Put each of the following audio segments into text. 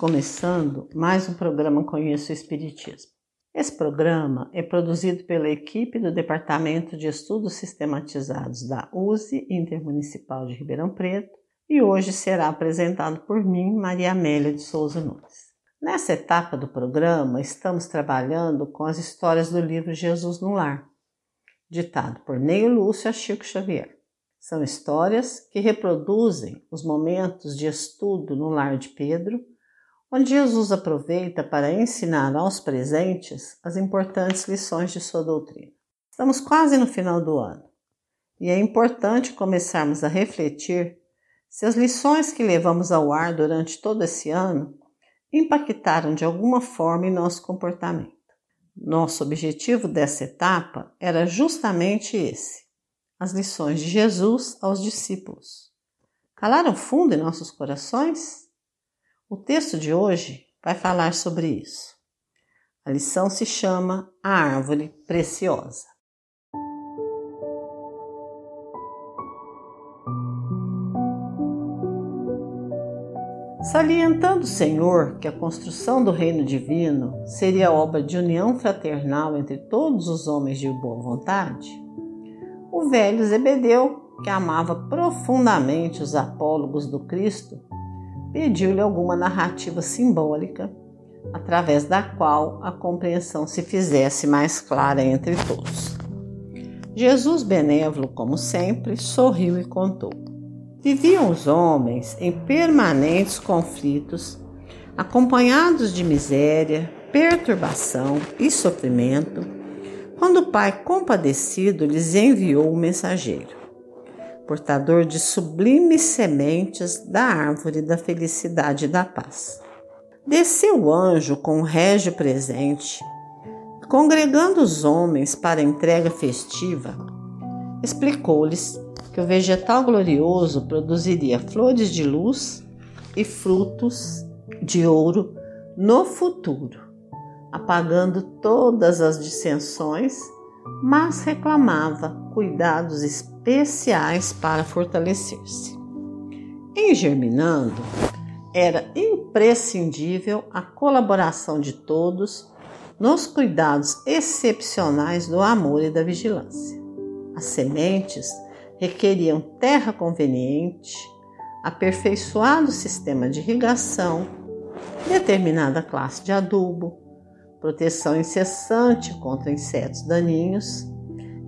Começando mais um programa Conheço o Espiritismo. Esse programa é produzido pela equipe do Departamento de Estudos Sistematizados da USE Intermunicipal de Ribeirão Preto e hoje será apresentado por mim, Maria Amélia de Souza Nunes. Nessa etapa do programa, estamos trabalhando com as histórias do livro Jesus no Lar, ditado por Neio Lúcio a Chico Xavier. São histórias que reproduzem os momentos de estudo no lar de Pedro, onde Jesus aproveita para ensinar aos presentes as importantes lições de sua doutrina. Estamos quase no final do ano e é importante começarmos a refletir se as lições que levamos ao ar durante todo esse ano impactaram de alguma forma em nosso comportamento. Nosso objetivo dessa etapa era justamente esse: as lições de Jesus aos discípulos. Calaram fundo em nossos corações? O texto de hoje vai falar sobre isso. A lição se chama A Árvore Preciosa. Salientando o Senhor que a construção do reino divino seria obra de união fraternal entre todos os homens de boa vontade, o velho Zebedeu, que amava profundamente os apólogos do Cristo, pediu-lhe alguma narrativa simbólica através da qual a compreensão se fizesse mais clara entre todos. Jesus, benévolo como sempre, sorriu e contou. Viviam os homens em permanentes conflitos, acompanhados de miséria, perturbação e sofrimento, quando o Pai compadecido lhes enviou um mensageiro, portador de sublimes sementes da árvore da felicidade e da paz. Desceu o anjo com um régio presente, congregando os homens para a entrega festiva, explicou-lhes que o vegetal glorioso produziria flores de luz e frutos de ouro no futuro, apagando todas as dissensões, mas reclamava cuidados especiais para fortalecer-se. Em Germinando, era imprescindível a colaboração de todos nos cuidados excepcionais do amor e da vigilância. As sementes requeriam terra conveniente, aperfeiçoado sistema de irrigação, determinada classe de adubo, proteção incessante contra insetos daninhos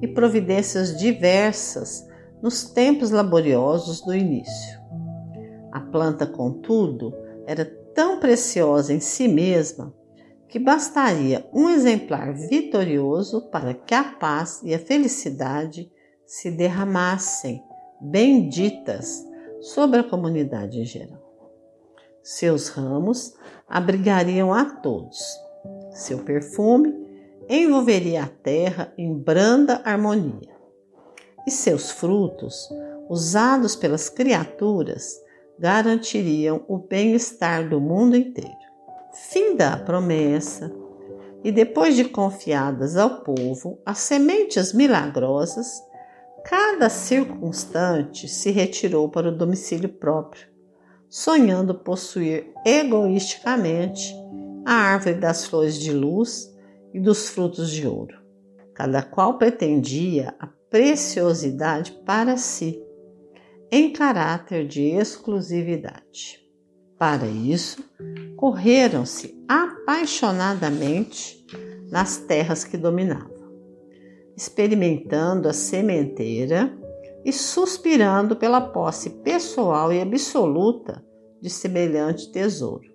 e providências diversas nos tempos laboriosos do início. A planta, contudo, era tão preciosa em si mesma que bastaria um exemplar vitorioso para que a paz e a felicidade se derramassem benditas sobre a comunidade em geral. Seus ramos abrigariam a todos. Seu perfume envolveria a terra em branda harmonia. E seus frutos, usados pelas criaturas, garantiriam o bem-estar do mundo inteiro. Finda a promessa, e depois de confiadas ao povo as sementes milagrosas, cada circunstante se retirou para o domicílio próprio, sonhando possuir egoisticamente a árvore das flores de luz e dos frutos de ouro. Cada qual pretendia a preciosidade para si, em caráter de exclusividade. Para isso, correram-se apaixonadamente nas terras que dominavam, experimentando a sementeira e suspirando pela posse pessoal e absoluta de semelhante tesouro,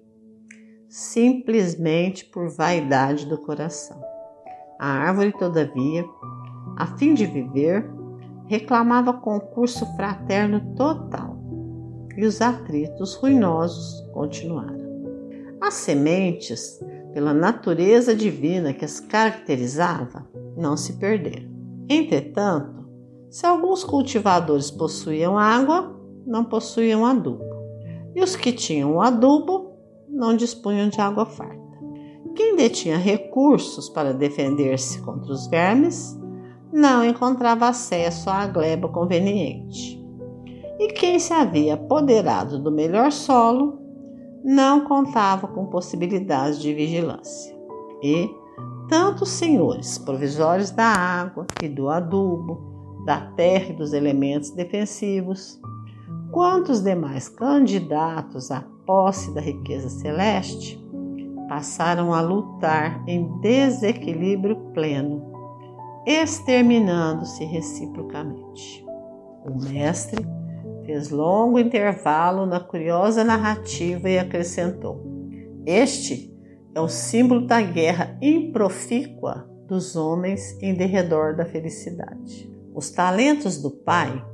simplesmente por vaidade do coração. A árvore, todavia, a fim de viver, reclamava concurso fraterno total e os atritos ruinosos continuaram. As sementes, pela natureza divina que as caracterizava, não se perderam. Entretanto, se alguns cultivadores possuíam água, não possuíam adubo, e os que tinham adubo não dispunham de água farta. Quem detinha recursos para defender-se contra os vermes não encontrava acesso à gleba conveniente e quem se havia apoderado do melhor solo não contava com possibilidades de vigilância. E tanto os senhores provisórios da água e do adubo, da terra e dos elementos defensivos, quanto os demais candidatos à posse da riqueza celeste, passaram a lutar em desequilíbrio pleno, exterminando-se reciprocamente. O mestre Fez longo intervalo na curiosa narrativa e acrescentou: Este é o símbolo da guerra improfícua dos homens em derredor da felicidade. Os talentos do pai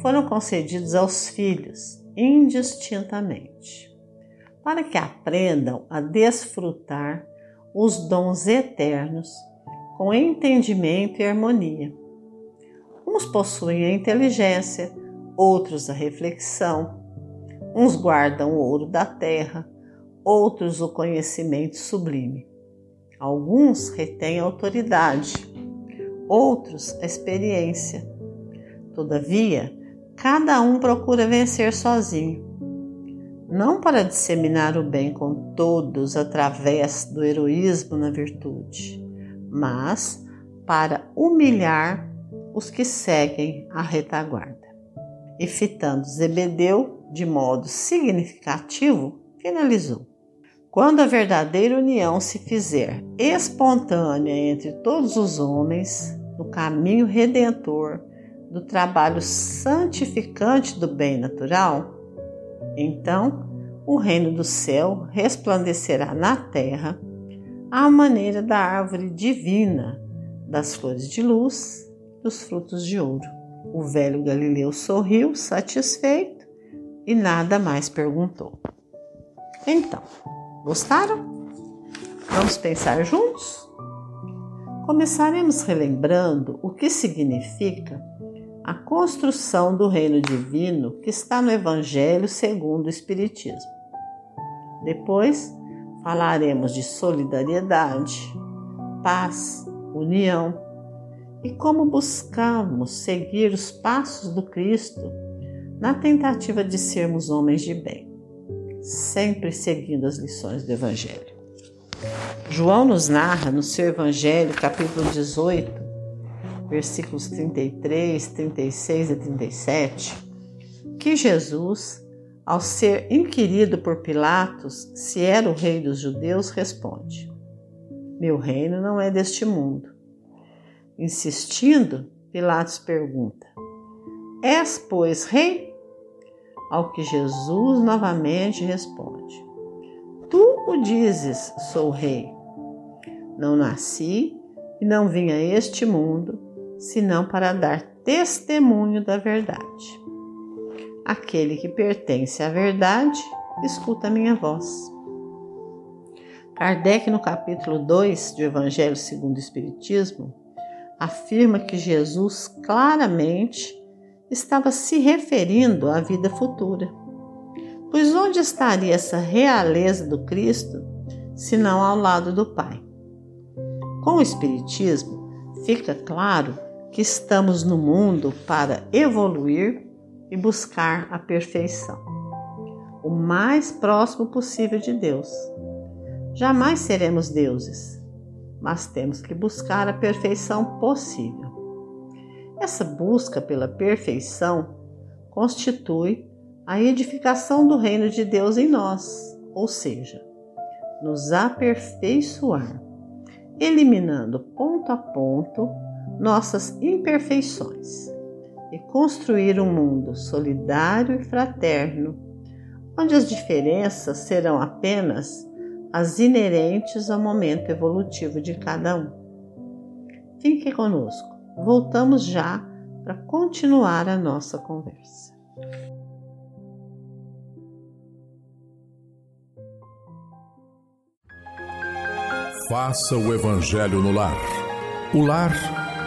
foram concedidos aos filhos indistintamente, para que aprendam a desfrutar os dons eternos com entendimento e harmonia. Uns possuem a inteligência, outros a reflexão. Uns guardam o ouro da terra, outros o conhecimento sublime. Alguns retêm a autoridade, outros a experiência. Todavia, cada um procura vencer sozinho, não para disseminar o bem com todos através do heroísmo na virtude, mas para humilhar os que seguem a retaguarda e fitando Zebedeu de modo significativo, finalizou. Quando a verdadeira união se fizer espontânea entre todos os homens, no caminho redentor do trabalho santificante do bem natural, então o reino do céu resplandecerá na terra à maneira da árvore divina, das flores de luz, dos frutos de ouro. O velho Galileu sorriu, satisfeito, e nada mais perguntou. Então, gostaram? Vamos pensar juntos? Começaremos relembrando o que significa a construção do reino divino que está no Evangelho segundo o Espiritismo. Depois, falaremos de solidariedade, paz, união e como buscamos seguir os passos do Cristo na tentativa de sermos homens de bem, sempre seguindo as lições do Evangelho. João nos narra no seu Evangelho, capítulo 18, versículos 33, 36 e 37, que Jesus, ao ser inquirido por Pilatos se era o rei dos judeus, responde: Meu reino não é deste mundo. Insistindo, Pilatos pergunta: És, pois, rei? Ao que Jesus novamente responde: Tu o dizes, sou rei. Não nasci e não vim a este mundo senão para dar testemunho da verdade. Aquele que pertence à verdade, escuta a minha voz. Kardec, no capítulo 2 do Evangelho segundo o Espiritismo, afirma que Jesus claramente estava se referindo à vida futura. Pois onde estaria essa realeza do Cristo, se não ao lado do Pai? Com o Espiritismo, fica claro que estamos no mundo para evoluir e buscar a perfeição, o mais próximo possível de Deus. Jamais seremos deuses, mas temos que buscar a perfeição possível. Essa busca pela perfeição constitui a edificação do reino de Deus em nós, ou seja, nos aperfeiçoar, eliminando ponto a ponto nossas imperfeições e construir um mundo solidário e fraterno, onde as diferenças serão apenas as inerentes ao momento evolutivo de cada um. Fique conosco voltamos já para continuar a nossa conversa. Faça o Evangelho no lar. O lar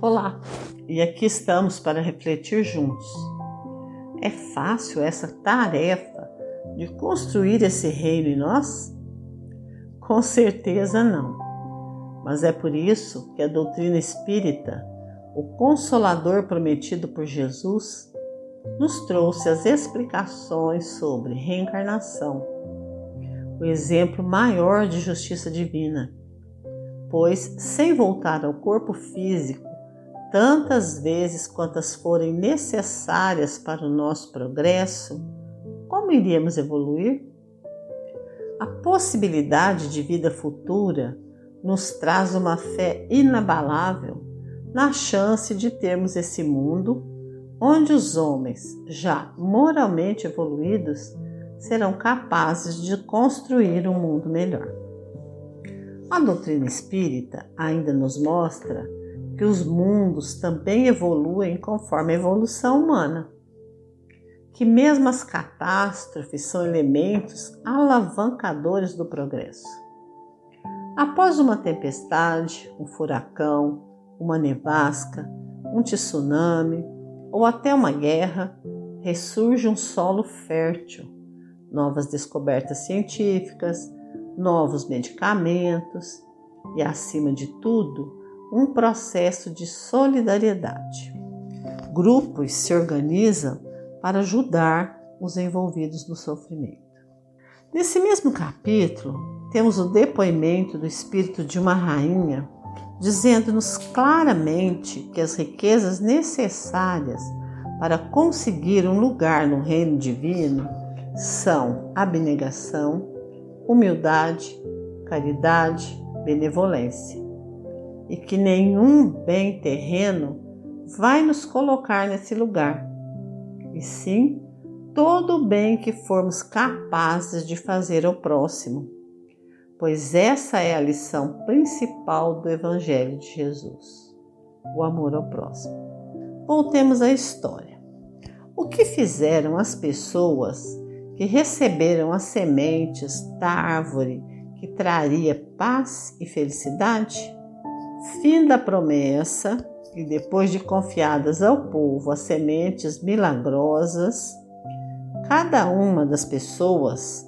Olá, e aqui estamos para refletir juntos. É fácil essa tarefa de construir esse reino em nós? Com certeza não. Mas é por isso que a doutrina espírita, o consolador prometido por Jesus, nos trouxe as explicações sobre reencarnação, o exemplo maior de justiça divina. Pois, sem voltar ao corpo físico, tantas vezes quantas forem necessárias para o nosso progresso, como iríamos evoluir? A possibilidade de vida futura nos traz uma fé inabalável na chance de termos esse mundo onde os homens, já moralmente evoluídos, serão capazes de construir um mundo melhor. A doutrina espírita ainda nos mostra que os mundos também evoluem conforme a evolução humana, que mesmo as catástrofes são elementos alavancadores do progresso. Após uma tempestade, um furacão, uma nevasca, um tsunami ou até uma guerra, ressurge um solo fértil, novas descobertas científicas, novos medicamentos e, acima de tudo, um processo de solidariedade. Grupos se organizam para ajudar os envolvidos no sofrimento. Nesse mesmo capítulo, temos o depoimento do espírito de uma rainha, dizendo-nos claramente que as riquezas necessárias para conseguir um lugar no reino divino são abnegação, humildade, caridade, benevolência. E que nenhum bem terreno vai nos colocar nesse lugar, e sim todo o bem que formos capazes de fazer ao próximo, pois essa é a lição principal do Evangelho de Jesus: o amor ao próximo. Voltemos à história. O que fizeram as pessoas que receberam as sementes da árvore que traria paz e felicidade? Fim da promessa, e depois de confiadas ao povo as sementes milagrosas, cada uma das pessoas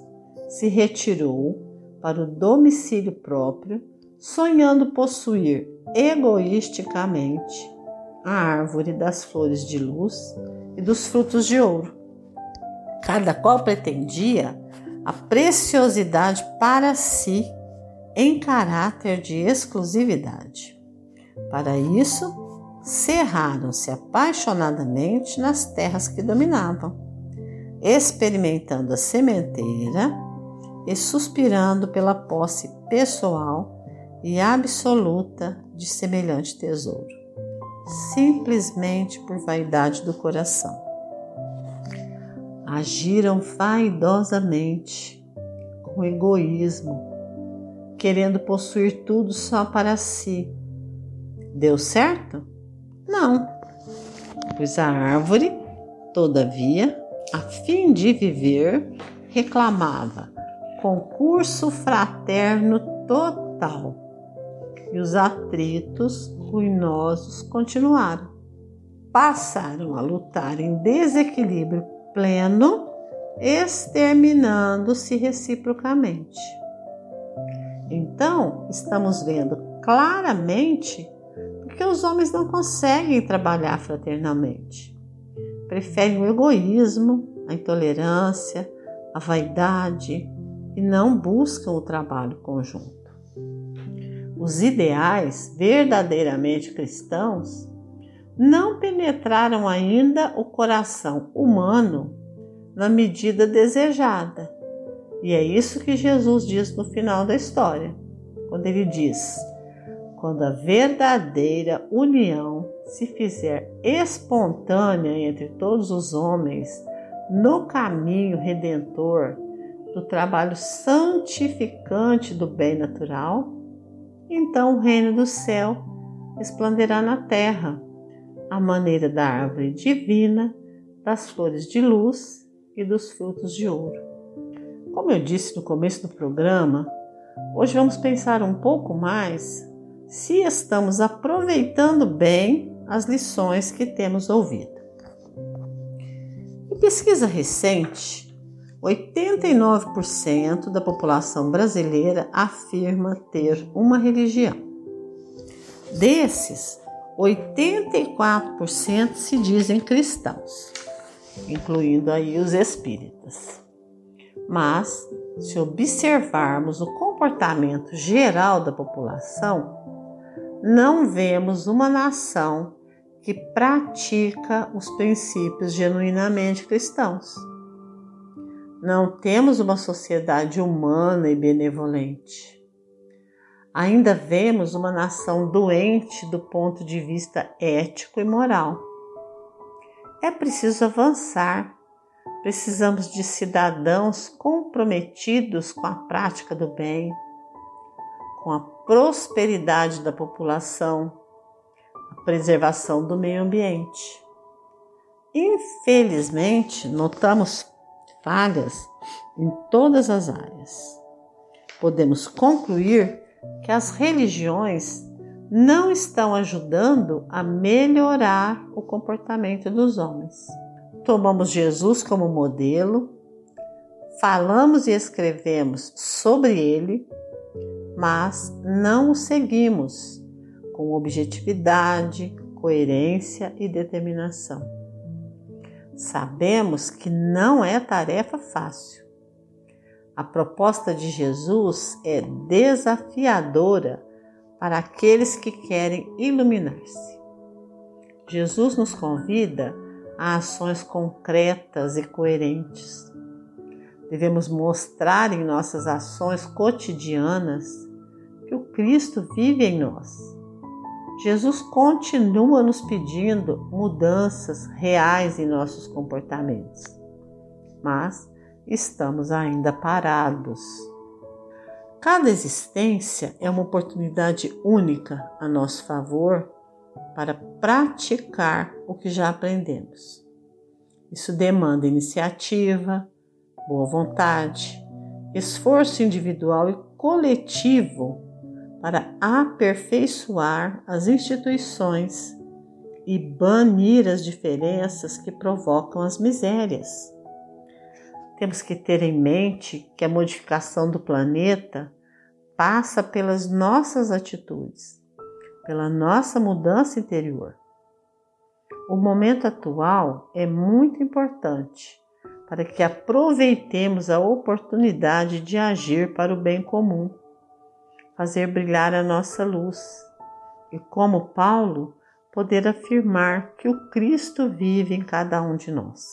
se retirou para o domicílio próprio, sonhando possuir egoisticamente a árvore das flores de luz e dos frutos de ouro cada qual pretendia a preciosidade para si em caráter de exclusividade. Para isso, cerraram-se apaixonadamente nas terras que dominavam, experimentando a sementeira e suspirando pela posse pessoal e absoluta de semelhante tesouro, simplesmente por vaidade do coração agiram vaidosamente, com egoísmo, querendo possuir tudo só para si. Deu certo? Não, pois a árvore, todavia, a fim de viver, reclamava concurso fraterno total. E os atritos ruinosos continuaram. Passaram a lutar em desequilíbrio pleno, exterminando-se reciprocamente. Então, estamos vendo claramente porque os homens não conseguem trabalhar fraternalmente. Preferem o egoísmo, a intolerância, a vaidade e não buscam o trabalho conjunto. Os ideais verdadeiramente cristãos não penetraram ainda o coração humano na medida desejada. E é isso que Jesus diz no final da história, quando ele diz: quando a verdadeira união se fizer espontânea entre todos os homens no caminho redentor do trabalho santificante do bem natural, então o reino do céu esplanderá na terra à maneira da árvore divina, das flores de luz e dos frutos de ouro. Como eu disse no começo do programa, hoje vamos pensar um pouco mais se estamos aproveitando bem as lições que temos ouvido. Em pesquisa recente, 89% da população brasileira afirma ter uma religião. Desses, 84% se dizem cristãos, incluindo aí os espíritas. Mas, se observarmos o comportamento geral da população, não vemos uma nação que pratica os princípios genuinamente cristãos. Não temos uma sociedade humana e benevolente ainda vemos uma nação doente do ponto de vista ético e moral. É preciso avançar. Precisamos de cidadãos comprometidos com a prática do bem, com a prosperidade da população, a preservação do meio ambiente. Infelizmente, notamos falhas em todas as áreas. Podemos concluir que as religiões não estão ajudando a melhorar o comportamento dos homens. Tomamos Jesus como modelo, falamos e escrevemos sobre ele, mas não o seguimos com objetividade, coerência e determinação. Sabemos que não é tarefa fácil a proposta de Jesus é desafiadora para aqueles que querem iluminar-se. Jesus nos convida a ações concretas e coerentes. Devemos mostrar em nossas ações cotidianas que o Cristo vive em nós. Jesus continua nos pedindo mudanças reais em nossos comportamentos, mas estamos ainda parados. Cada existência é uma oportunidade única a nosso favor para praticar o que já aprendemos. Isso demanda iniciativa, boa vontade, esforço individual e coletivo para aperfeiçoar as instituições e banir as diferenças que provocam as misérias. Temos que ter em mente que a modificação do planeta passa pelas nossas atitudes, pela nossa mudança interior. O momento atual é muito importante para que aproveitemos a oportunidade de agir para o bem comum, fazer brilhar a nossa luz e, como Paulo, poder afirmar que o Cristo vive em cada um de nós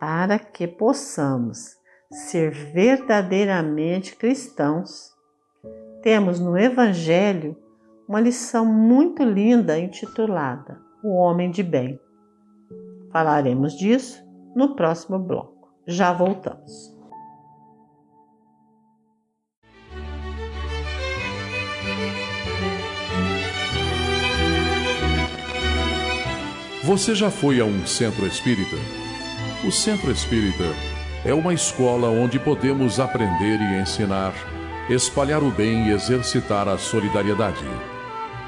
para que possamos ser verdadeiramente cristãos, temos no Evangelho uma lição muito linda intitulada O Homem de Bem. Falaremos disso no próximo bloco. Já voltamos. Você já foi a um centro espírita? O Centro Espírita é uma escola onde podemos aprender e ensinar, espalhar o bem e exercitar a solidariedade.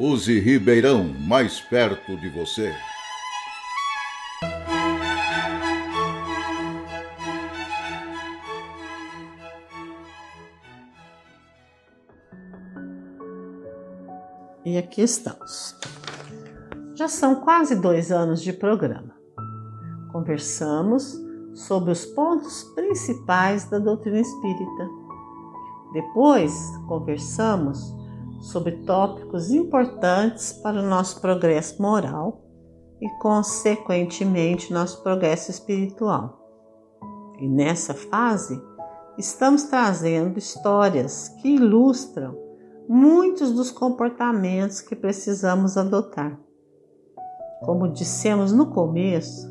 Use Ribeirão mais perto de você. E aqui estamos. Já são quase dois anos de programa. Conversamos sobre os pontos principais da doutrina espírita. Depois, conversamos sobre tópicos importantes para o nosso progresso moral e, consequentemente, nosso progresso espiritual. E nessa fase, estamos trazendo histórias que ilustram muitos dos comportamentos que precisamos adotar. Como dissemos no começo,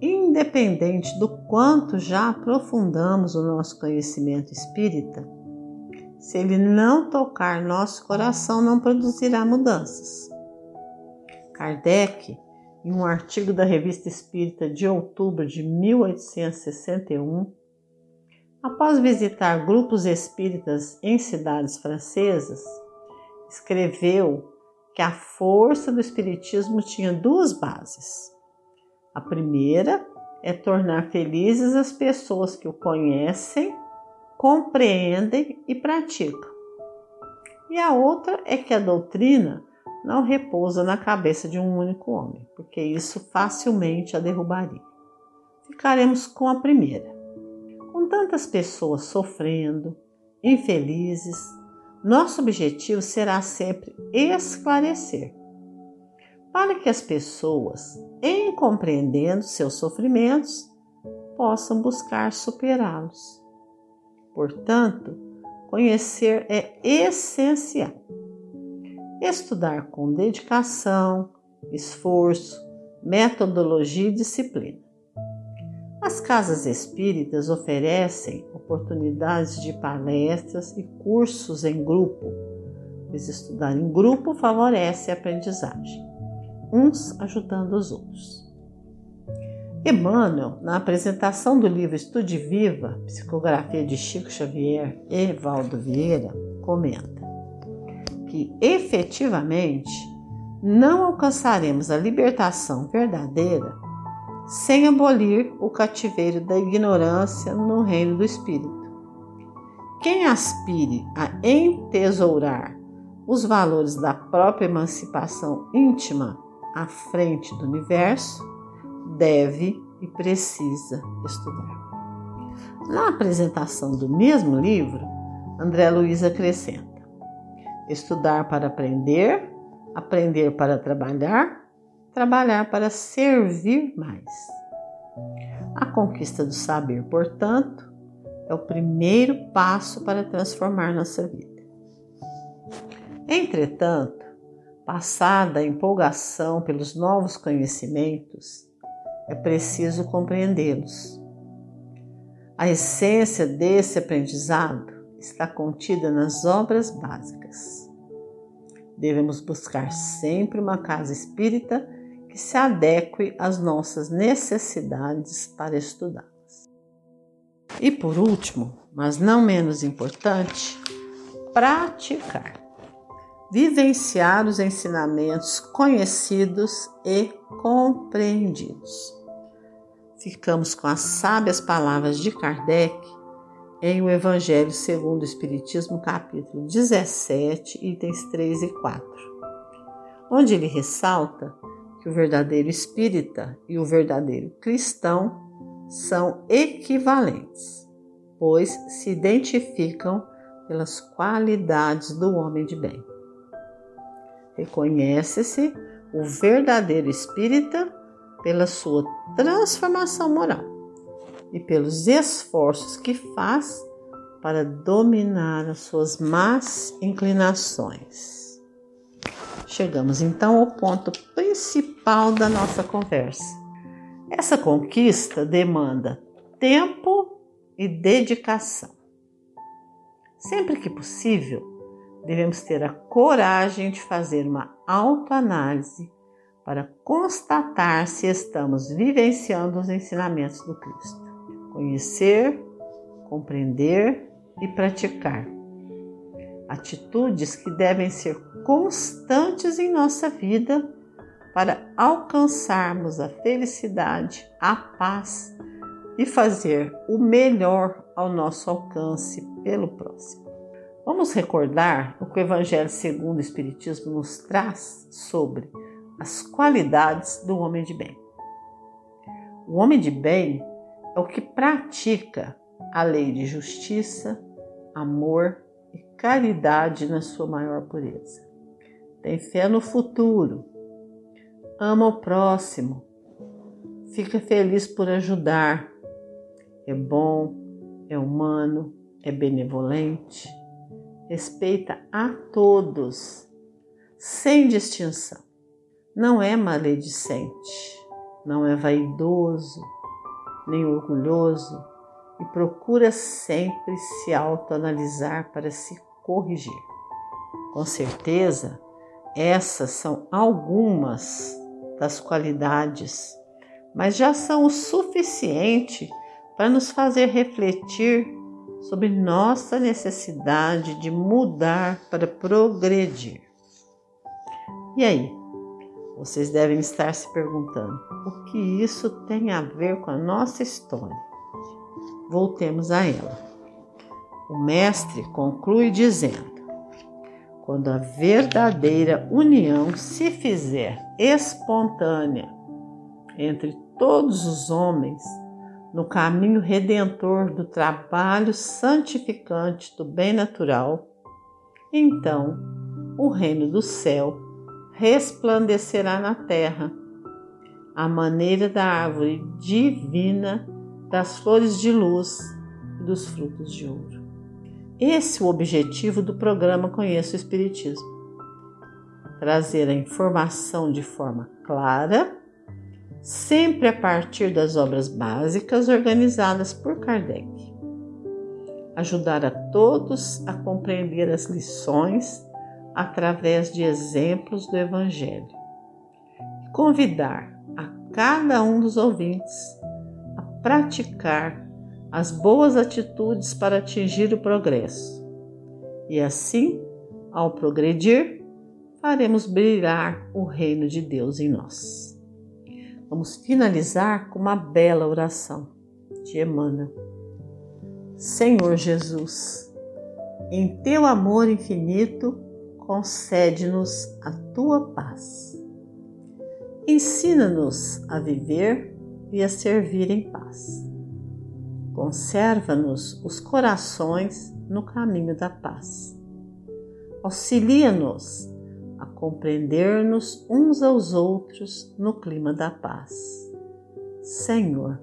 independente do quanto já aprofundamos o nosso conhecimento espírita, se ele não tocar nosso coração, não produzirá mudanças. Kardec, em um artigo da Revista Espírita de outubro de 1861, Após visitar grupos espíritas em cidades francesas, escreveu que a força do espiritismo tinha duas bases. A primeira é tornar felizes as pessoas que o conhecem, compreendem e praticam. E a outra é que a doutrina não repousa na cabeça de um único homem, porque isso facilmente a derrubaria. Ficaremos com a primeira. Com tantas pessoas sofrendo, infelizes, nosso objetivo será sempre esclarecer, para que as pessoas, em compreendendo seus sofrimentos, possam buscar superá-los. Portanto, conhecer é essencial. estudar com dedicação, esforço, metodologia e disciplina. As casas espíritas oferecem oportunidades de palestras e cursos em grupo, pois estudar em grupo favorece a aprendizagem, uns ajudando os outros. Emmanuel, na apresentação do livro Estude Viva, psicografia de Chico Xavier e Valdo Vieira, comenta que efetivamente não alcançaremos a libertação verdadeira sem abolir o cativeiro da ignorância no reino do Espírito. Quem aspire a entesourar os valores da própria emancipação íntima à frente do universo, deve e precisa estudar. Na apresentação do mesmo livro, André Luiz acrescenta: estudar para aprender, aprender para trabalhar, trabalhar para servir mais. A conquista do saber, portanto, é o primeiro passo para transformar nossa vida. Entretanto, passada a empolgação pelos novos conhecimentos, é preciso compreendê-los. A essência desse aprendizado está contida nas obras básicas. Devemos buscar sempre uma casa espírita que se adeque às nossas necessidades para estudá-las. E por último, mas não menos importante, praticar. Vivenciar os ensinamentos conhecidos e compreendidos ficamos com as sábias palavras de Kardec em O Evangelho segundo o Espiritismo, capítulo 17, itens 3 e 4, onde ele ressalta que o verdadeiro espírita e o verdadeiro cristão são equivalentes, pois se identificam pelas qualidades do homem de bem. Reconhece-se o verdadeiro espírita pela sua transformação moral e pelos esforços que faz para dominar as suas más inclinações. Chegamos então ao ponto principal da nossa conversa. Essa conquista demanda tempo e dedicação. Sempre que possível, devemos ter a coragem de fazer uma autoanálise para constatar se estamos vivenciando os ensinamentos do Cristo. Conhecer, compreender e praticar. Atitudes que devem ser constantes em nossa vida para alcançarmos a felicidade, a paz e fazer o melhor ao nosso alcance pelo próximo. Vamos recordar o que o Evangelho segundo o Espiritismo nos traz sobre as qualidades do homem de bem. O homem de bem é o que pratica a lei de justiça, amor e caridade na sua maior pureza. Tem fé no futuro, ama o próximo, fica feliz por ajudar, é bom, é humano, é benevolente, respeita a todos, sem distinção não é maledicente, não é vaidoso, nem orgulhoso e procura sempre se autoanalisar para se corrigir. Com certeza, essas são algumas das qualidades, mas já são o suficiente para nos fazer refletir sobre nossa necessidade de mudar para progredir. E aí, vocês devem estar se perguntando: o que isso tem a ver com a nossa história? Voltemos a ela. O Mestre conclui dizendo: quando a verdadeira união se fizer espontânea entre todos os homens, no caminho redentor do trabalho santificante do bem natural, então o reino do céu resplandecerá na terra, à maneira da árvore divina, das flores de luz e dos frutos de ouro. Esse é o objetivo do programa Conheça o Espiritismo. trazer a informação de forma clara, sempre a partir das obras básicas organizadas por Kardec. Ajudar a todos a compreender as lições através de exemplos do Evangelho. Convidar a cada um dos ouvintes a praticar as boas atitudes para atingir o progresso. E assim, ao progredir, faremos brilhar o reino de Deus em nós. Vamos finalizar com uma bela oração de Emmanuel. Senhor Jesus, em teu amor infinito, concede-nos a tua paz. Ensina-nos a viver e a servir em paz. Conserva-nos os corações no caminho da paz. Auxilia-nos a compreender-nos uns aos outros no clima da paz. Senhor,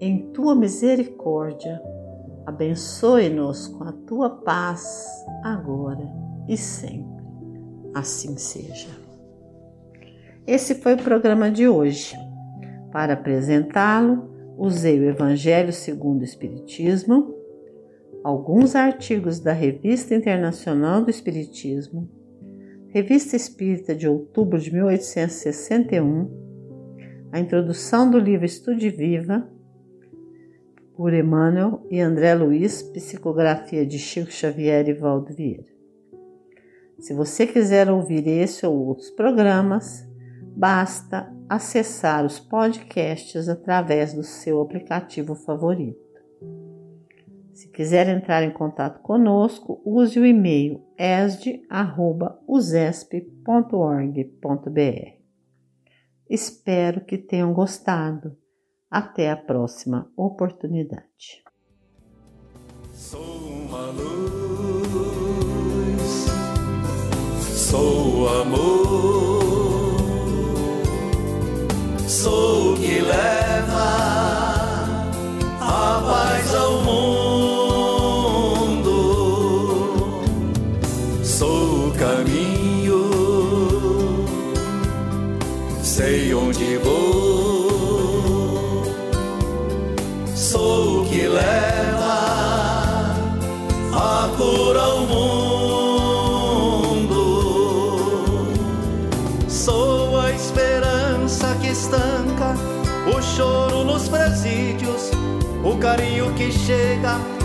em tua misericórdia, abençoe-nos com a tua paz agora e sempre. Assim seja. Esse foi o programa de hoje. Para apresentá-lo, usei o Evangelho segundo o Espiritismo, alguns artigos da Revista Internacional do Espiritismo, Revista Espírita de outubro de 1861, a introdução do livro Estude Viva, por Emmanuel e André Luiz, psicografia de Chico Xavier e Valdo Vieira. Se você quiser ouvir esse ou outros programas, basta acessar os podcasts através do seu aplicativo favorito. Se quiser entrar em contato conosco, use o e-mail esd@usesp.org.br. Espero que tenham gostado. Até a próxima oportunidade. Sou uma luz Sou amor, sou o que leva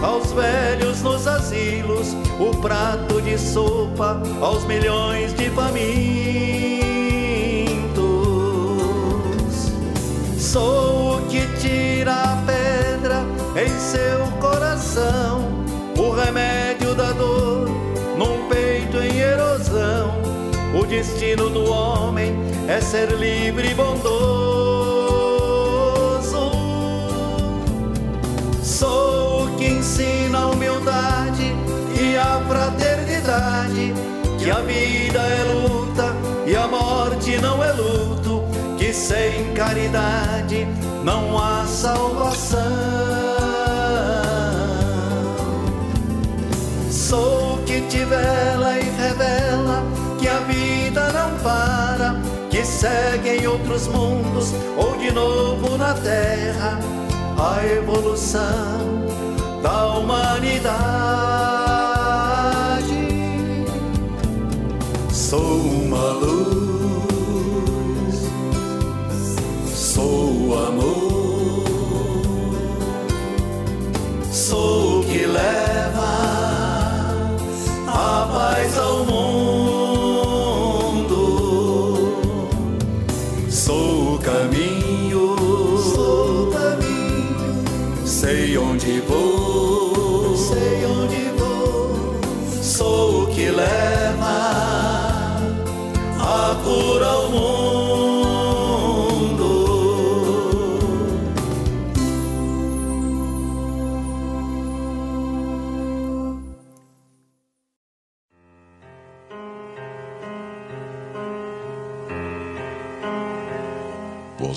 aos velhos nos asilos, o prato de sopa aos milhões de famintos. Sou o que tira a pedra em seu coração, o remédio da dor num peito em erosão, o destino do homem é ser livre e bondoso. Fraternidade, que a vida é luta e a morte não é luto, que sem caridade não há salvação. Sou que te vela e revela que a vida não para que segue em outros mundos ou de novo na Terra a evolução da humanidade. Sou uma luz,